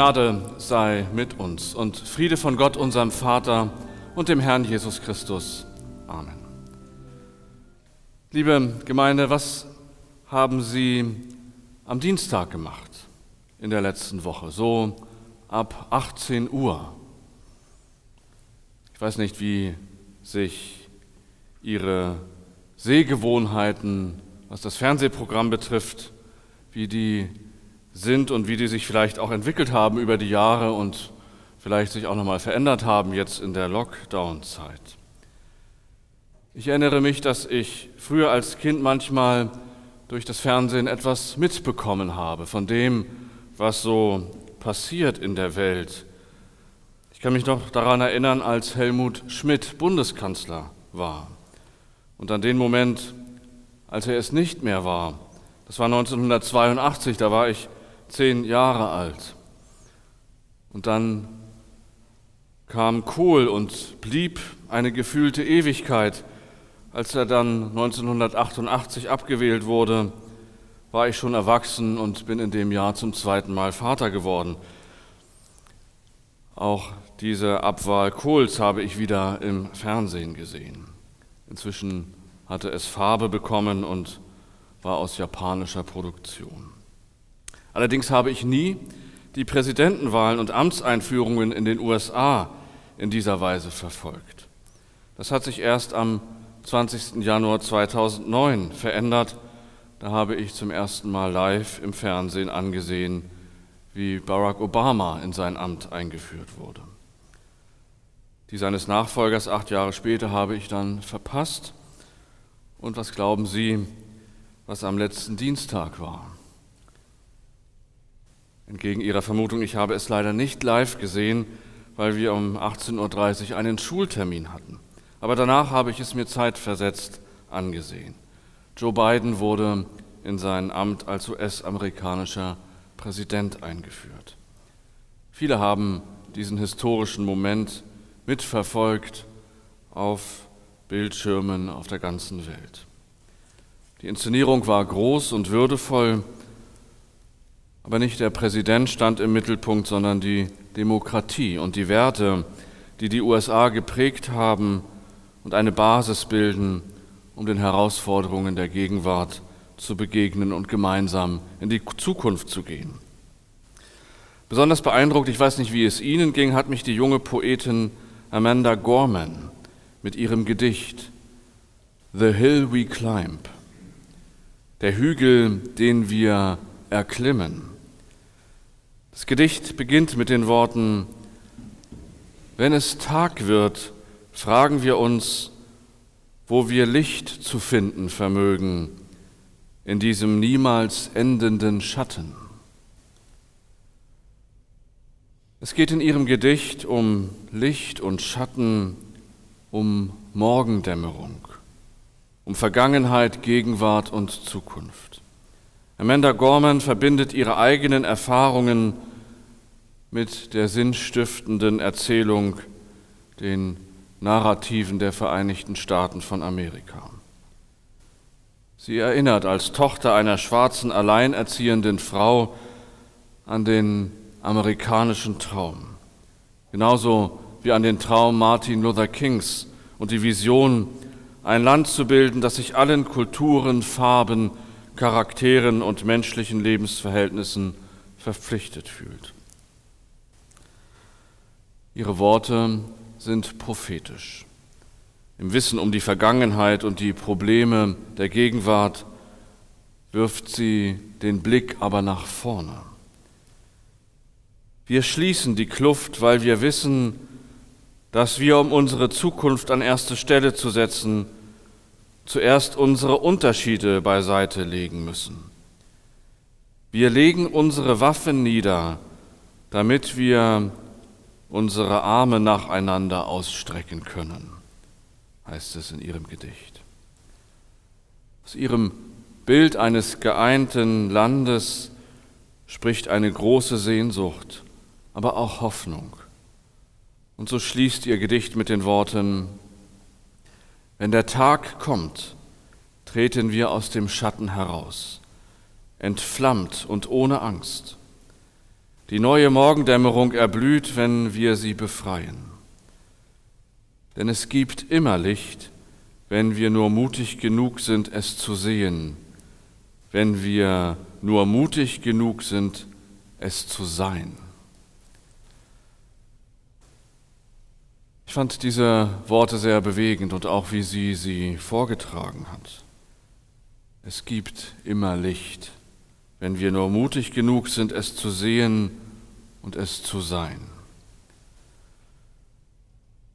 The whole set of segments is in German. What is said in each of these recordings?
Gnade sei mit uns und Friede von Gott, unserem Vater und dem Herrn Jesus Christus. Amen. Liebe Gemeinde, was haben Sie am Dienstag gemacht in der letzten Woche, so ab 18 Uhr? Ich weiß nicht, wie sich Ihre Sehgewohnheiten, was das Fernsehprogramm betrifft, wie die sind und wie die sich vielleicht auch entwickelt haben über die Jahre und vielleicht sich auch nochmal verändert haben jetzt in der Lockdown-Zeit. Ich erinnere mich, dass ich früher als Kind manchmal durch das Fernsehen etwas mitbekommen habe von dem, was so passiert in der Welt. Ich kann mich noch daran erinnern, als Helmut Schmidt Bundeskanzler war und an den Moment, als er es nicht mehr war. Das war 1982, da war ich zehn Jahre alt. Und dann kam Kohl und blieb eine gefühlte Ewigkeit. Als er dann 1988 abgewählt wurde, war ich schon erwachsen und bin in dem Jahr zum zweiten Mal Vater geworden. Auch diese Abwahl Kohls habe ich wieder im Fernsehen gesehen. Inzwischen hatte es Farbe bekommen und war aus japanischer Produktion. Allerdings habe ich nie die Präsidentenwahlen und Amtseinführungen in den USA in dieser Weise verfolgt. Das hat sich erst am 20. Januar 2009 verändert. Da habe ich zum ersten Mal live im Fernsehen angesehen, wie Barack Obama in sein Amt eingeführt wurde. Die seines Nachfolgers acht Jahre später habe ich dann verpasst. Und was glauben Sie, was am letzten Dienstag war? Entgegen Ihrer Vermutung, ich habe es leider nicht live gesehen, weil wir um 18.30 Uhr einen Schultermin hatten. Aber danach habe ich es mir zeitversetzt angesehen. Joe Biden wurde in sein Amt als US-amerikanischer Präsident eingeführt. Viele haben diesen historischen Moment mitverfolgt auf Bildschirmen auf der ganzen Welt. Die Inszenierung war groß und würdevoll, aber nicht der Präsident stand im Mittelpunkt, sondern die Demokratie und die Werte, die die USA geprägt haben und eine Basis bilden, um den Herausforderungen der Gegenwart zu begegnen und gemeinsam in die Zukunft zu gehen. Besonders beeindruckt, ich weiß nicht, wie es Ihnen ging, hat mich die junge Poetin Amanda Gorman mit ihrem Gedicht The Hill We Climb, der Hügel, den wir erklimmen. Das Gedicht beginnt mit den Worten, wenn es Tag wird, fragen wir uns, wo wir Licht zu finden vermögen in diesem niemals endenden Schatten. Es geht in ihrem Gedicht um Licht und Schatten, um Morgendämmerung, um Vergangenheit, Gegenwart und Zukunft. Amanda Gorman verbindet ihre eigenen Erfahrungen mit der sinnstiftenden Erzählung, den Narrativen der Vereinigten Staaten von Amerika. Sie erinnert als Tochter einer schwarzen, alleinerziehenden Frau an den amerikanischen Traum, genauso wie an den Traum Martin Luther Kings und die Vision, ein Land zu bilden, das sich allen Kulturen, Farben, Charakteren und menschlichen Lebensverhältnissen verpflichtet fühlt. Ihre Worte sind prophetisch. Im Wissen um die Vergangenheit und die Probleme der Gegenwart wirft sie den Blick aber nach vorne. Wir schließen die Kluft, weil wir wissen, dass wir, um unsere Zukunft an erste Stelle zu setzen, zuerst unsere Unterschiede beiseite legen müssen. Wir legen unsere Waffen nieder, damit wir unsere Arme nacheinander ausstrecken können, heißt es in ihrem Gedicht. Aus ihrem Bild eines geeinten Landes spricht eine große Sehnsucht, aber auch Hoffnung. Und so schließt ihr Gedicht mit den Worten, wenn der Tag kommt, treten wir aus dem Schatten heraus, entflammt und ohne Angst. Die neue Morgendämmerung erblüht, wenn wir sie befreien. Denn es gibt immer Licht, wenn wir nur mutig genug sind, es zu sehen, wenn wir nur mutig genug sind, es zu sein. Ich fand diese Worte sehr bewegend und auch wie sie sie vorgetragen hat. Es gibt immer Licht, wenn wir nur mutig genug sind, es zu sehen und es zu sein.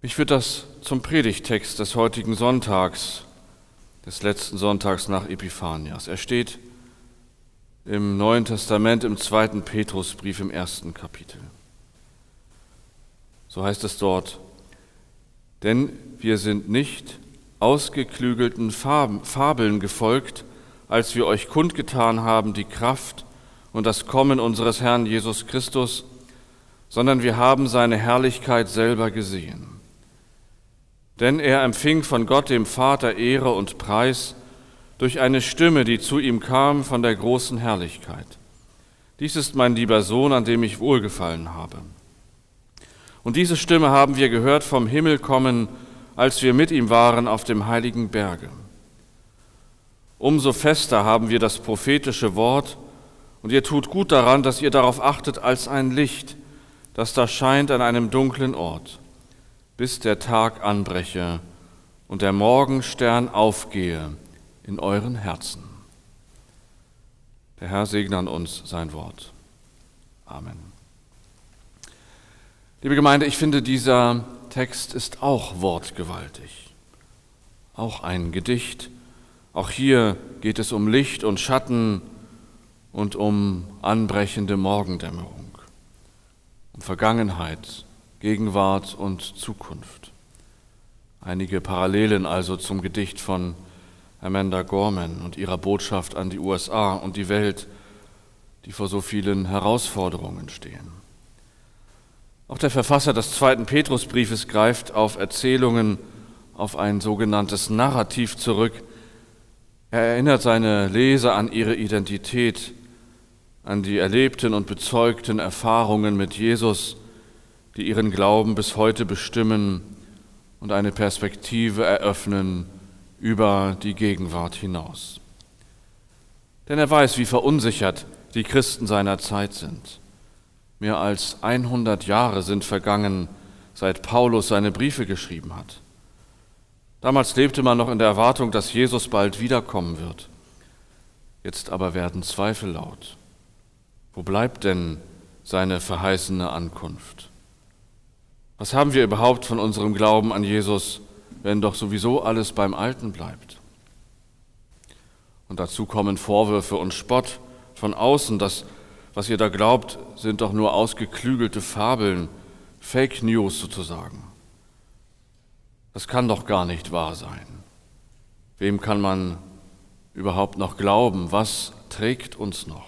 Mich führt das zum Predigtext des heutigen Sonntags, des letzten Sonntags nach Epiphanias. Er steht im Neuen Testament im zweiten Petrusbrief im ersten Kapitel. So heißt es dort, denn wir sind nicht ausgeklügelten Fabeln gefolgt, als wir euch kundgetan haben die Kraft und das Kommen unseres Herrn Jesus Christus, sondern wir haben seine Herrlichkeit selber gesehen. Denn er empfing von Gott dem Vater Ehre und Preis durch eine Stimme, die zu ihm kam von der großen Herrlichkeit. Dies ist mein lieber Sohn, an dem ich wohlgefallen habe. Und diese Stimme haben wir gehört vom Himmel kommen, als wir mit ihm waren auf dem heiligen Berge. Umso fester haben wir das prophetische Wort, und ihr tut gut daran, dass ihr darauf achtet als ein Licht, das da scheint an einem dunklen Ort, bis der Tag anbreche und der Morgenstern aufgehe in euren Herzen. Der Herr segne an uns sein Wort. Amen. Liebe Gemeinde, ich finde, dieser Text ist auch wortgewaltig, auch ein Gedicht. Auch hier geht es um Licht und Schatten und um anbrechende Morgendämmerung, um Vergangenheit, Gegenwart und Zukunft. Einige Parallelen also zum Gedicht von Amanda Gorman und ihrer Botschaft an die USA und die Welt, die vor so vielen Herausforderungen stehen. Auch der Verfasser des zweiten Petrusbriefes greift auf Erzählungen, auf ein sogenanntes Narrativ zurück. Er erinnert seine Leser an ihre Identität, an die erlebten und bezeugten Erfahrungen mit Jesus, die ihren Glauben bis heute bestimmen und eine Perspektive eröffnen über die Gegenwart hinaus. Denn er weiß, wie verunsichert die Christen seiner Zeit sind. Mehr als 100 Jahre sind vergangen, seit Paulus seine Briefe geschrieben hat. Damals lebte man noch in der Erwartung, dass Jesus bald wiederkommen wird. Jetzt aber werden Zweifel laut. Wo bleibt denn seine verheißene Ankunft? Was haben wir überhaupt von unserem Glauben an Jesus, wenn doch sowieso alles beim Alten bleibt? Und dazu kommen Vorwürfe und Spott von außen, dass was ihr da glaubt, sind doch nur ausgeklügelte Fabeln, Fake News sozusagen. Das kann doch gar nicht wahr sein. Wem kann man überhaupt noch glauben? Was trägt uns noch?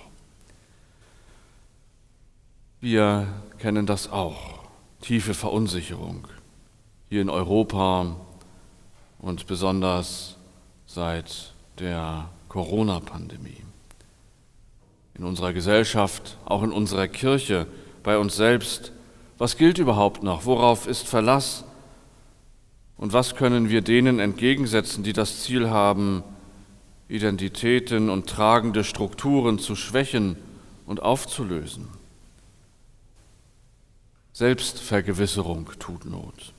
Wir kennen das auch, tiefe Verunsicherung hier in Europa und besonders seit der Corona-Pandemie in unserer Gesellschaft, auch in unserer Kirche, bei uns selbst. Was gilt überhaupt noch? Worauf ist Verlass? Und was können wir denen entgegensetzen, die das Ziel haben, Identitäten und tragende Strukturen zu schwächen und aufzulösen? Selbstvergewisserung tut Not.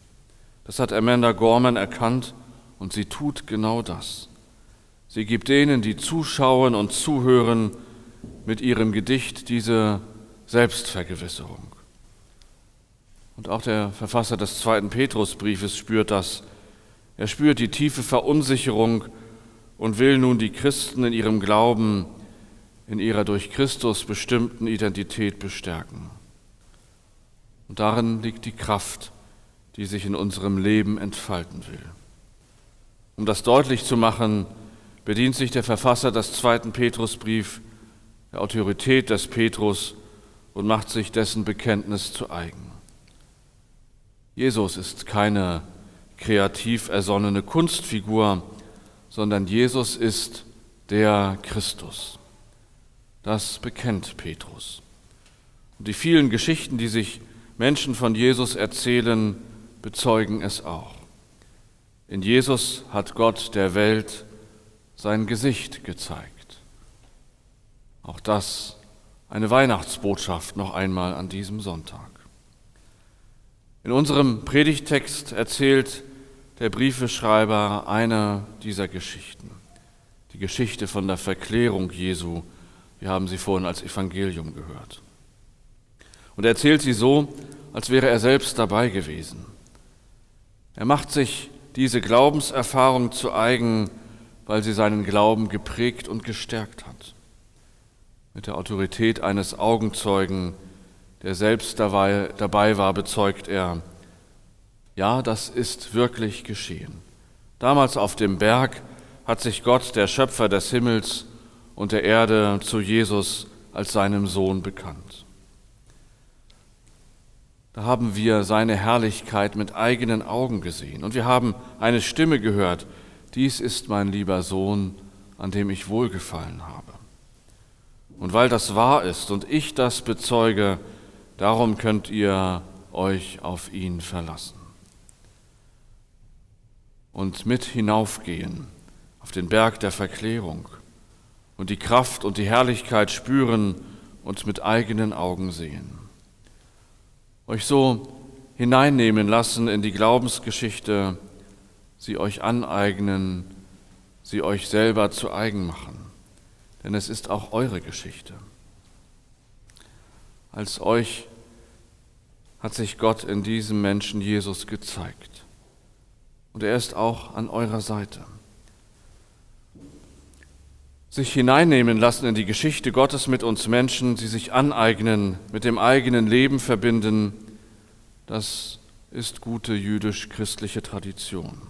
Das hat Amanda Gorman erkannt und sie tut genau das. Sie gibt denen, die zuschauen und zuhören, mit ihrem Gedicht diese Selbstvergewisserung. Und auch der Verfasser des zweiten Petrusbriefes spürt das. Er spürt die tiefe Verunsicherung und will nun die Christen in ihrem Glauben, in ihrer durch Christus bestimmten Identität bestärken. Und darin liegt die Kraft, die sich in unserem Leben entfalten will. Um das deutlich zu machen, bedient sich der Verfasser des zweiten Petrusbriefs der Autorität des Petrus und macht sich dessen Bekenntnis zu eigen. Jesus ist keine kreativ ersonnene Kunstfigur, sondern Jesus ist der Christus. Das bekennt Petrus. Und die vielen Geschichten, die sich Menschen von Jesus erzählen, bezeugen es auch. In Jesus hat Gott der Welt sein Gesicht gezeigt. Auch das eine Weihnachtsbotschaft noch einmal an diesem Sonntag. In unserem Predigtext erzählt der Briefeschreiber eine dieser Geschichten. Die Geschichte von der Verklärung Jesu. Wir haben sie vorhin als Evangelium gehört. Und er erzählt sie so, als wäre er selbst dabei gewesen. Er macht sich diese Glaubenserfahrung zu eigen, weil sie seinen Glauben geprägt und gestärkt hat. Mit der Autorität eines Augenzeugen, der selbst dabei, dabei war, bezeugt er, ja, das ist wirklich geschehen. Damals auf dem Berg hat sich Gott, der Schöpfer des Himmels und der Erde, zu Jesus als seinem Sohn bekannt. Da haben wir seine Herrlichkeit mit eigenen Augen gesehen und wir haben eine Stimme gehört, dies ist mein lieber Sohn, an dem ich wohlgefallen habe. Und weil das wahr ist und ich das bezeuge, darum könnt ihr euch auf ihn verlassen. Und mit hinaufgehen auf den Berg der Verklärung und die Kraft und die Herrlichkeit spüren und mit eigenen Augen sehen euch so hineinnehmen lassen in die Glaubensgeschichte, sie euch aneignen, sie euch selber zu eigen machen. Denn es ist auch eure Geschichte. Als euch hat sich Gott in diesem Menschen Jesus gezeigt. Und er ist auch an eurer Seite. Sich hineinnehmen lassen in die Geschichte Gottes mit uns Menschen, sie sich aneignen, mit dem eigenen Leben verbinden, das ist gute jüdisch-christliche Tradition.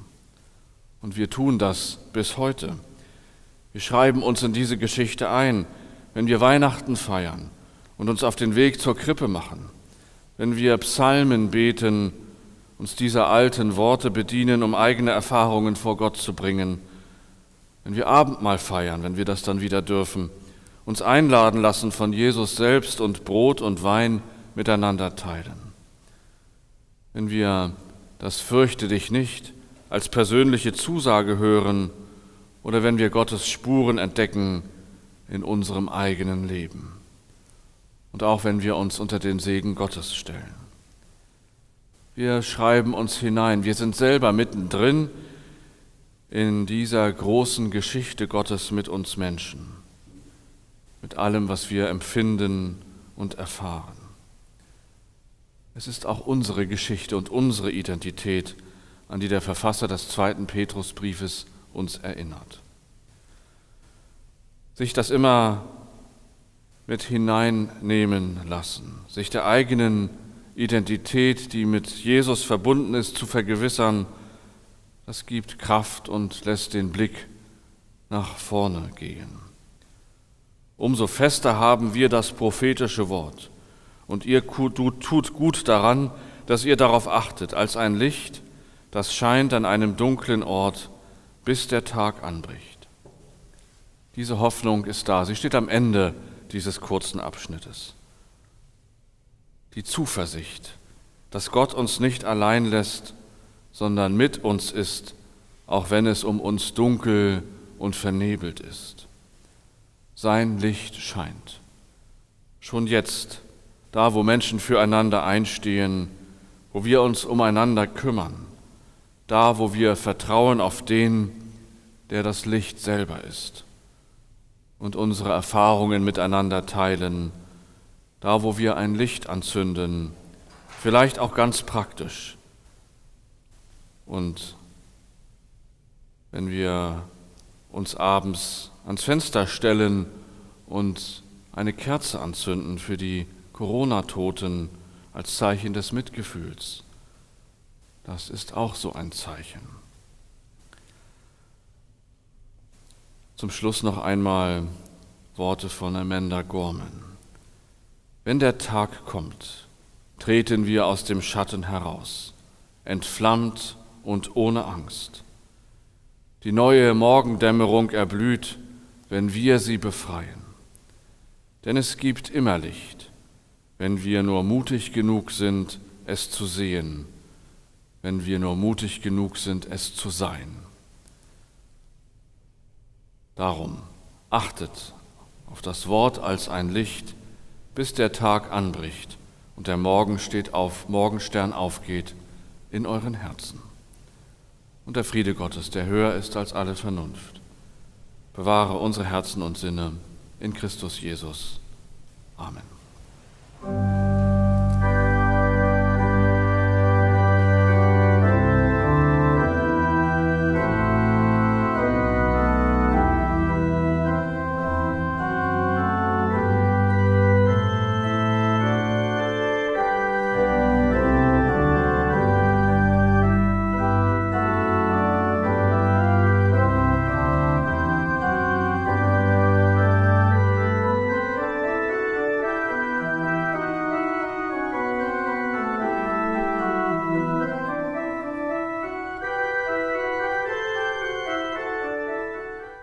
Und wir tun das bis heute. Wir schreiben uns in diese Geschichte ein, wenn wir Weihnachten feiern und uns auf den Weg zur Krippe machen, wenn wir Psalmen beten, uns dieser alten Worte bedienen, um eigene Erfahrungen vor Gott zu bringen, wenn wir Abendmahl feiern, wenn wir das dann wieder dürfen, uns einladen lassen von Jesus selbst und Brot und Wein miteinander teilen. Wenn wir das Fürchte dich nicht als persönliche Zusage hören oder wenn wir Gottes Spuren entdecken in unserem eigenen Leben und auch wenn wir uns unter den Segen Gottes stellen. Wir schreiben uns hinein, wir sind selber mittendrin in dieser großen Geschichte Gottes mit uns Menschen, mit allem, was wir empfinden und erfahren. Es ist auch unsere Geschichte und unsere Identität, an die der Verfasser des zweiten Petrusbriefes uns erinnert. Sich das immer mit hineinnehmen lassen, sich der eigenen Identität, die mit Jesus verbunden ist, zu vergewissern, das gibt Kraft und lässt den Blick nach vorne gehen. Umso fester haben wir das prophetische Wort und ihr tut gut daran, dass ihr darauf achtet, als ein Licht, das scheint an einem dunklen Ort, bis der Tag anbricht. Diese Hoffnung ist da. Sie steht am Ende dieses kurzen Abschnittes. Die Zuversicht, dass Gott uns nicht allein lässt, sondern mit uns ist, auch wenn es um uns dunkel und vernebelt ist. Sein Licht scheint. Schon jetzt da wo Menschen füreinander einstehen, wo wir uns umeinander kümmern, da wo wir vertrauen auf den, der das Licht selber ist und unsere Erfahrungen miteinander teilen, da wo wir ein Licht anzünden, vielleicht auch ganz praktisch. Und wenn wir uns abends ans Fenster stellen und eine Kerze anzünden für die Corona-Toten als Zeichen des Mitgefühls. Das ist auch so ein Zeichen. Zum Schluss noch einmal Worte von Amanda Gorman. Wenn der Tag kommt, treten wir aus dem Schatten heraus, entflammt und ohne Angst. Die neue Morgendämmerung erblüht, wenn wir sie befreien. Denn es gibt immer Licht wenn wir nur mutig genug sind, es zu sehen, wenn wir nur mutig genug sind, es zu sein. Darum achtet auf das Wort als ein Licht, bis der Tag anbricht und der Morgen steht auf, Morgenstern aufgeht in euren Herzen. Und der Friede Gottes, der höher ist als alle Vernunft, bewahre unsere Herzen und Sinne in Christus Jesus.